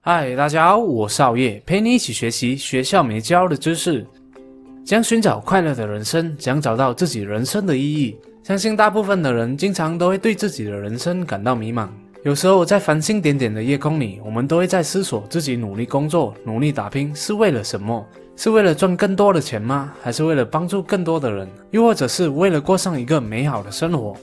嗨，大家好，我是熬夜，陪你一起学习学校没教的知识，将寻找快乐的人生，将找到自己人生的意义。相信大部分的人经常都会对自己的人生感到迷茫。有时候在繁星点点的夜空里，我们都会在思索自己努力工作、努力打拼是为了什么？是为了赚更多的钱吗？还是为了帮助更多的人？又或者是为了过上一个美好的生活？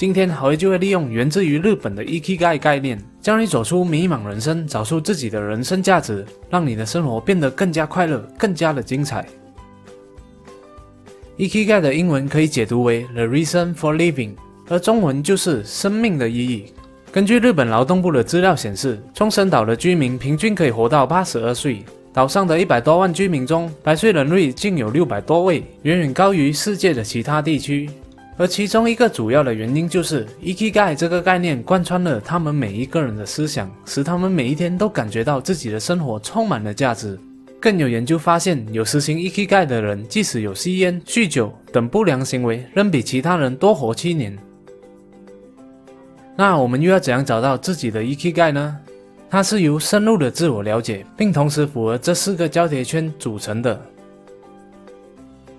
今天好爷就会利用源自于日本的 Ikigai 概念，教你走出迷茫人生，找出自己的人生价值，让你的生活变得更加快乐，更加的精彩。Ikigai 的英文可以解读为 The Reason for Living，而中文就是生命的意义。根据日本劳动部的资料显示，冲绳岛的居民平均可以活到八十二岁，岛上的一百多万居民中，百岁人率竟有六百多位，远远高于世界的其他地区。而其中一个主要的原因就是 EKG 这个概念贯穿了他们每一个人的思想，使他们每一天都感觉到自己的生活充满了价值。更有研究发现，有实行 EKG 的人，即使有吸烟、酗酒等不良行为，仍比其他人多活七年。那我们又要怎样找到自己的 EKG 呢？它是由深入的自我了解，并同时符合这四个交叠圈组成的。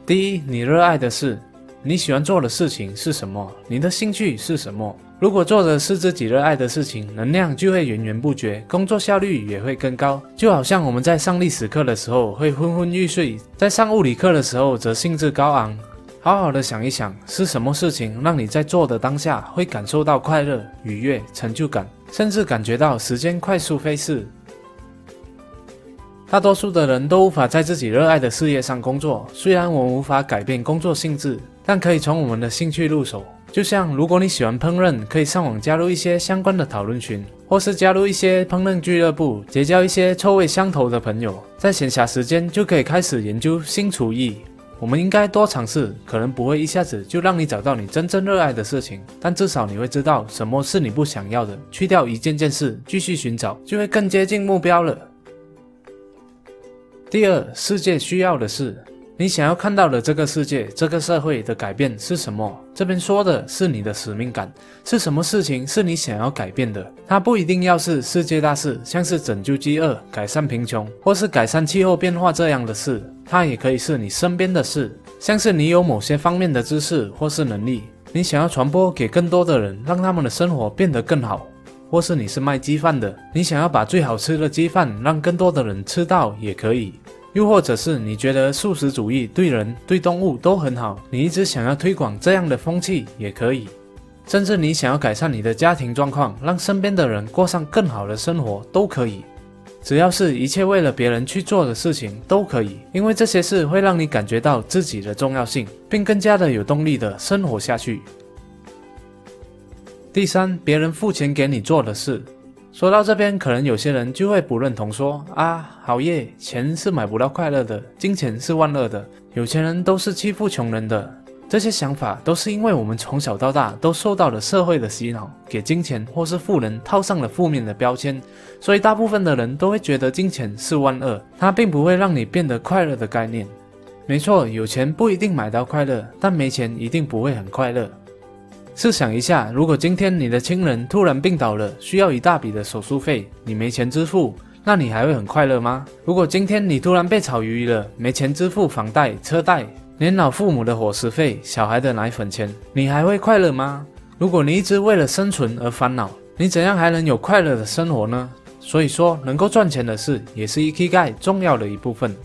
第一，你热爱的事。你喜欢做的事情是什么？你的兴趣是什么？如果做的是自己热爱的事情，能量就会源源不绝，工作效率也会更高。就好像我们在上历史课的时候会昏昏欲睡，在上物理课的时候则兴致高昂。好好的想一想，是什么事情让你在做的当下会感受到快乐、愉悦、成就感，甚至感觉到时间快速飞逝？大多数的人都无法在自己热爱的事业上工作。虽然我们无法改变工作性质。但可以从我们的兴趣入手，就像如果你喜欢烹饪，可以上网加入一些相关的讨论群，或是加入一些烹饪俱乐部，结交一些臭味相投的朋友，在闲暇时间就可以开始研究新厨艺。我们应该多尝试，可能不会一下子就让你找到你真正热爱的事情，但至少你会知道什么是你不想要的。去掉一件件事，继续寻找，就会更接近目标了。第二，世界需要的是。你想要看到的这个世界、这个社会的改变是什么？这边说的是你的使命感，是什么事情是你想要改变的？它不一定要是世界大事，像是拯救饥饿、改善贫穷，或是改善气候变化这样的事。它也可以是你身边的事，像是你有某些方面的知识或是能力，你想要传播给更多的人，让他们的生活变得更好。或是你是卖鸡饭的，你想要把最好吃的鸡饭让更多的人吃到，也可以。又或者是你觉得素食主义对人对动物都很好，你一直想要推广这样的风气也可以，甚至你想要改善你的家庭状况，让身边的人过上更好的生活都可以。只要是一切为了别人去做的事情都可以，因为这些事会让你感觉到自己的重要性，并更加的有动力的生活下去。第三，别人付钱给你做的事。说到这边，可能有些人就会不认同，说啊，好耶，钱是买不到快乐的，金钱是万恶的，有钱人都是欺负穷人的。这些想法都是因为我们从小到大都受到了社会的洗脑，给金钱或是富人套上了负面的标签，所以大部分的人都会觉得金钱是万恶，它并不会让你变得快乐的概念。没错，有钱不一定买到快乐，但没钱一定不会很快乐。试想一下，如果今天你的亲人突然病倒了，需要一大笔的手术费，你没钱支付，那你还会很快乐吗？如果今天你突然被炒鱿鱼了，没钱支付房贷、车贷，连老父母的伙食费、小孩的奶粉钱，你还会快乐吗？如果你一直为了生存而烦恼，你怎样还能有快乐的生活呢？所以说，能够赚钱的事也是 EKG 重要的一部分。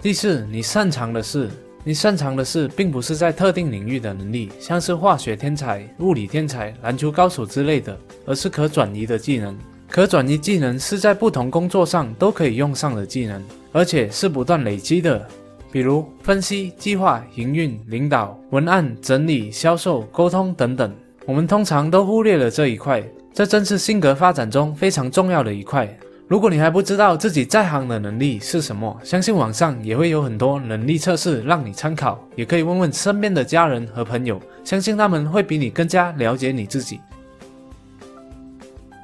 第四，你擅长的事。你擅长的事，并不是在特定领域的能力，像是化学天才、物理天才、篮球高手之类的，而是可转移的技能。可转移技能是在不同工作上都可以用上的技能，而且是不断累积的。比如分析、计划、营运、领导、文案整理、销售、沟通等等。我们通常都忽略了这一块，这正是性格发展中非常重要的一块。如果你还不知道自己在行的能力是什么，相信网上也会有很多能力测试让你参考，也可以问问身边的家人和朋友，相信他们会比你更加了解你自己。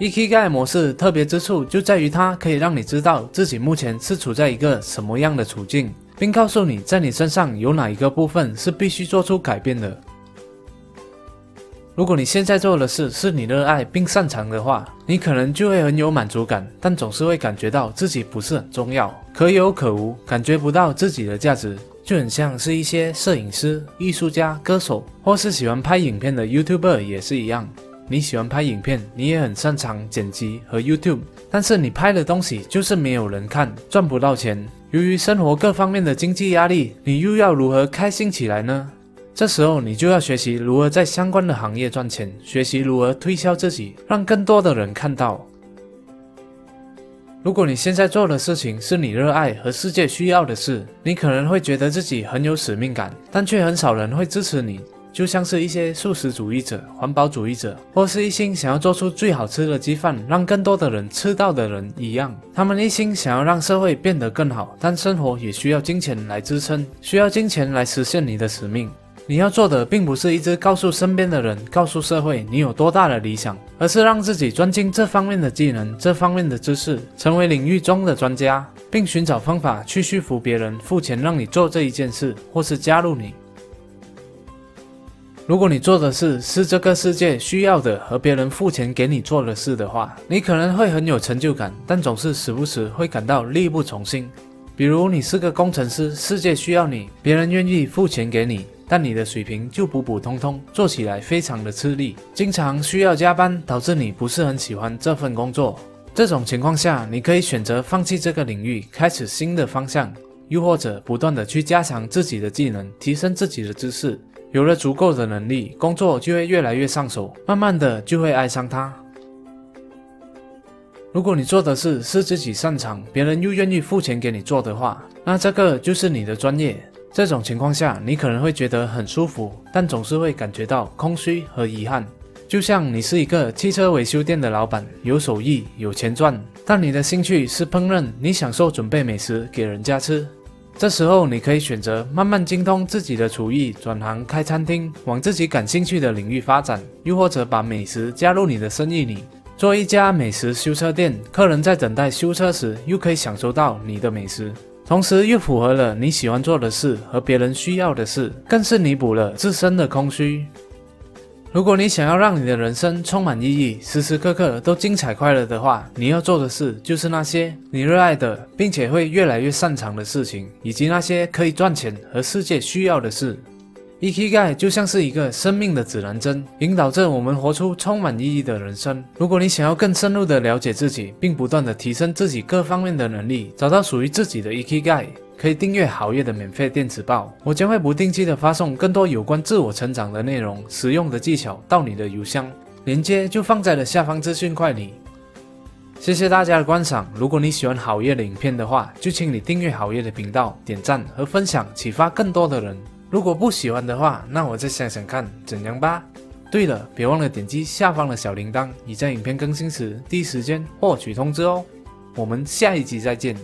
EKG 模式特别之处就在于它可以让你知道自己目前是处在一个什么样的处境，并告诉你在你身上有哪一个部分是必须做出改变的。如果你现在做的事是你热爱并擅长的话，你可能就会很有满足感，但总是会感觉到自己不是很重要，可有可无，感觉不到自己的价值，就很像是一些摄影师、艺术家、歌手，或是喜欢拍影片的 YouTuber 也是一样。你喜欢拍影片，你也很擅长剪辑和 YouTube，但是你拍的东西就是没有人看，赚不到钱。由于生活各方面的经济压力，你又要如何开心起来呢？这时候你就要学习如何在相关的行业赚钱，学习如何推销自己，让更多的人看到。如果你现在做的事情是你热爱和世界需要的事，你可能会觉得自己很有使命感，但却很少人会支持你。就像是一些素食主义者、环保主义者，或是一心想要做出最好吃的鸡饭，让更多的人吃到的人一样，他们一心想要让社会变得更好，但生活也需要金钱来支撑，需要金钱来实现你的使命。你要做的并不是一直告诉身边的人、告诉社会你有多大的理想，而是让自己专精这方面的技能、这方面的知识，成为领域中的专家，并寻找方法去说服别人付钱让你做这一件事，或是加入你。如果你做的事是这个世界需要的和别人付钱给你做的事的话，你可能会很有成就感，但总是时不时会感到力不从心。比如你是个工程师，世界需要你，别人愿意付钱给你，但你的水平就普普通通，做起来非常的吃力，经常需要加班，导致你不是很喜欢这份工作。这种情况下，你可以选择放弃这个领域，开始新的方向，又或者不断的去加强自己的技能，提升自己的知识。有了足够的能力，工作就会越来越上手，慢慢的就会爱上它。如果你做的事是自己擅长，别人又愿意付钱给你做的话，那这个就是你的专业。这种情况下，你可能会觉得很舒服，但总是会感觉到空虚和遗憾。就像你是一个汽车维修店的老板，有手艺，有钱赚，但你的兴趣是烹饪，你享受准备美食给人家吃。这时候，你可以选择慢慢精通自己的厨艺，转行开餐厅，往自己感兴趣的领域发展；又或者把美食加入你的生意里，做一家美食修车店。客人在等待修车时，又可以享受到你的美食，同时又符合了你喜欢做的事和别人需要的事，更是弥补了自身的空虚。如果你想要让你的人生充满意义，时时刻刻都精彩快乐的话，你要做的事就是那些你热爱的，并且会越来越擅长的事情，以及那些可以赚钱和世界需要的事。EKG 就像是一个生命的指南针，引导着我们活出充满意义的人生。如果你想要更深入的了解自己，并不断的提升自己各方面的能力，找到属于自己的 EKG，。可以订阅好业的免费电子报，我将会不定期的发送更多有关自我成长的内容、实用的技巧到你的邮箱，链接就放在了下方资讯块里。谢谢大家的观赏，如果你喜欢好业的影片的话，就请你订阅好业的频道、点赞和分享，启发更多的人。如果不喜欢的话，那我再想想看怎样吧。对了，别忘了点击下方的小铃铛，你在影片更新时第一时间获取通知哦。我们下一集再见。